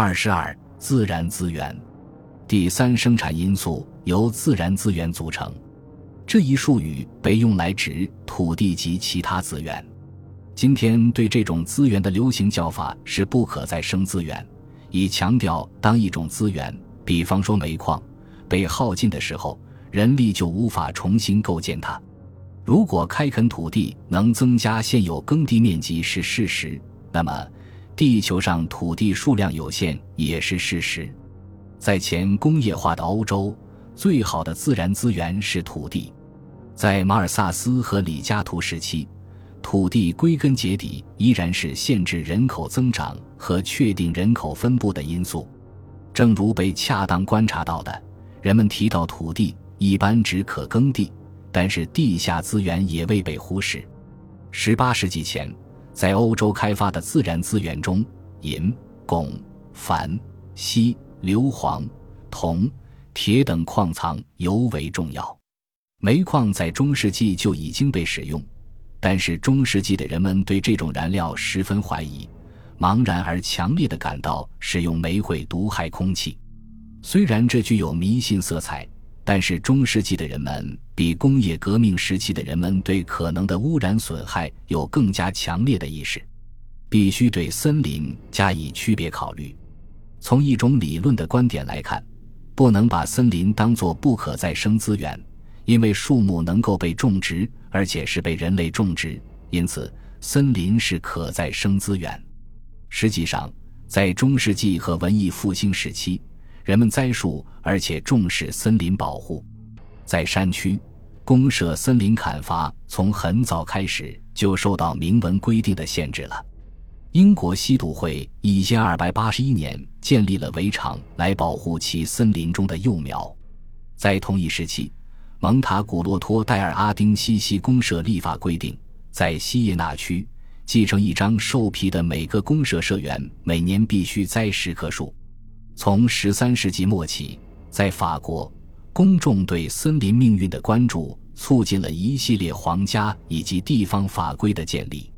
二十二，自然资源。第三生产因素由自然资源组成，这一术语被用来指土地及其他资源。今天对这种资源的流行叫法是不可再生资源，以强调当一种资源，比方说煤矿，被耗尽的时候，人力就无法重新构建它。如果开垦土地能增加现有耕地面积是事实，那么地球上土地数量有限也是事实。在前工业化的欧洲，最好的自然资源是土地。在马尔萨斯和李加图时期。土地归根结底依然是限制人口增长和确定人口分布的因素。正如被恰当观察到的，人们提到土地一般指可耕地，但是地下资源也未被忽视。十八世纪前，在欧洲开发的自然资源中，银、汞、钒、锡、硫磺、铜、铁等矿藏尤为重要。煤矿在中世纪就已经被使用。但是中世纪的人们对这种燃料十分怀疑，茫然而强烈的感到使用煤会毒害空气。虽然这具有迷信色彩，但是中世纪的人们比工业革命时期的人们对可能的污染损害有更加强烈的意识。必须对森林加以区别考虑。从一种理论的观点来看，不能把森林当作不可再生资源。因为树木能够被种植，而且是被人类种植，因此森林是可再生资源。实际上，在中世纪和文艺复兴时期，人们栽树，而且重视森林保护。在山区，公社森林砍伐从很早开始就受到明文规定的限制了。英国西笃会一千二百八十一年建立了围场来保护其森林中的幼苗。在同一时期。蒙塔古洛托戴尔阿丁西西公社立法规定，在西耶纳区继承一张兽皮的每个公社社员每年必须栽十棵树。从十三世纪末起，在法国，公众对森林命运的关注促进了一系列皇家以及地方法规的建立。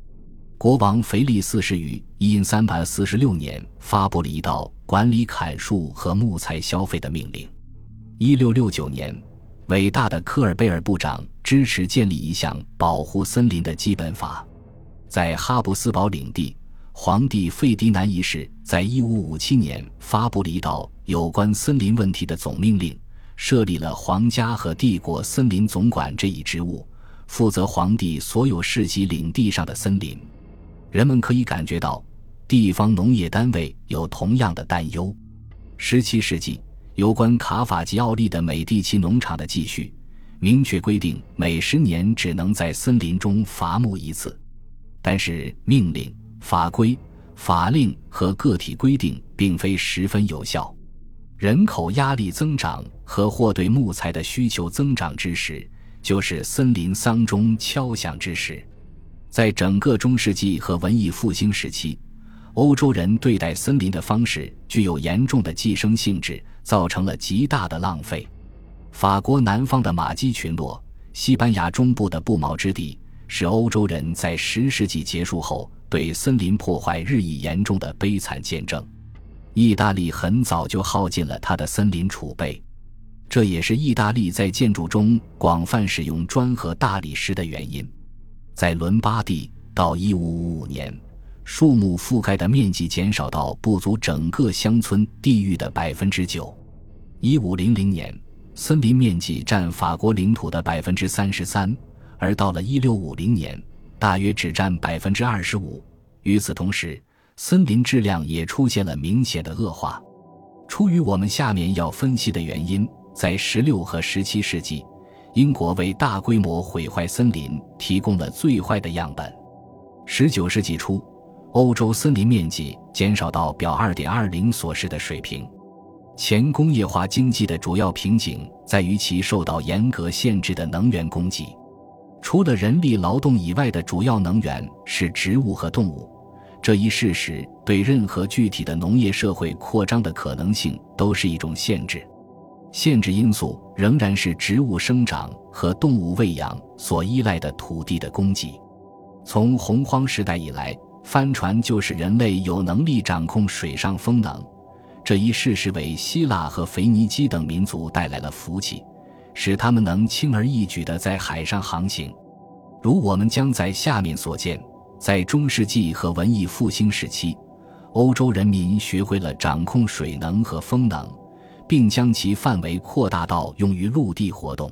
国王腓力四世于一三百四十六年发布了一道管理砍树和木材消费的命令。一六六九年。伟大的科尔贝尔部长支持建立一项保护森林的基本法。在哈布斯堡领地，皇帝费迪南一世在1557年发布了一道有关森林问题的总命令，设立了皇家和帝国森林总管这一职务，负责皇帝所有世袭领地上的森林。人们可以感觉到，地方农业单位有同样的担忧。17世纪。有关卡法吉奥利的美第奇农场的继续，明确规定每十年只能在森林中伐木一次。但是命令、法规、法令和个体规定并非十分有效。人口压力增长和或对木材的需求增长之时，就是森林丧钟敲响之时。在整个中世纪和文艺复兴时期。欧洲人对待森林的方式具有严重的寄生性质，造成了极大的浪费。法国南方的马基群落，西班牙中部的不毛之地，是欧洲人在十世纪结束后对森林破坏日益严重的悲惨见证。意大利很早就耗尽了它的森林储备，这也是意大利在建筑中广泛使用砖和大理石的原因。在伦巴第，到1555年。树木覆盖的面积减少到不足整个乡村地域的百分之九。一五零零年，森林面积占法国领土的百分之三十三，而到了一六五零年，大约只占百分之二十五。与此同时，森林质量也出现了明显的恶化。出于我们下面要分析的原因，在十六和十七世纪，英国为大规模毁坏森林提供了最坏的样本。十九世纪初。欧洲森林面积减少到表二点二零所示的水平。前工业化经济的主要瓶颈在于其受到严格限制的能源供给。除了人力劳动以外的主要能源是植物和动物，这一事实对任何具体的农业社会扩张的可能性都是一种限制。限制因素仍然是植物生长和动物喂养所依赖的土地的供给。从洪荒时代以来。帆船就是人类有能力掌控水上风能，这一事实为希腊和腓尼基等民族带来了福气，使他们能轻而易举地在海上航行。如我们将在下面所见，在中世纪和文艺复兴时期，欧洲人民学会了掌控水能和风能，并将其范围扩大到用于陆地活动。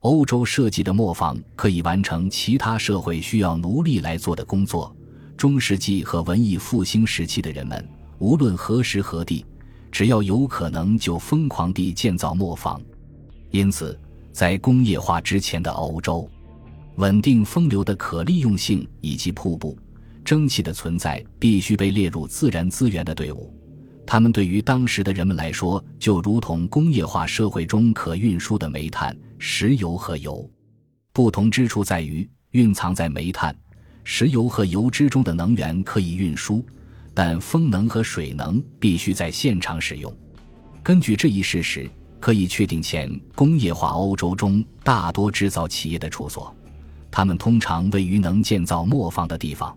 欧洲设计的磨坊可以完成其他社会需要奴隶来做的工作。中世纪和文艺复兴时期的人们，无论何时何地，只要有可能就疯狂地建造磨坊。因此，在工业化之前的欧洲，稳定风流的可利用性以及瀑布、蒸汽的存在必须被列入自然资源的队伍。它们对于当时的人们来说，就如同工业化社会中可运输的煤炭。石油和油，不同之处在于，蕴藏在煤炭、石油和油脂中的能源可以运输，但风能和水能必须在现场使用。根据这一事实，可以确定前工业化欧洲中大多制造企业的处所，它们通常位于能建造磨坊的地方。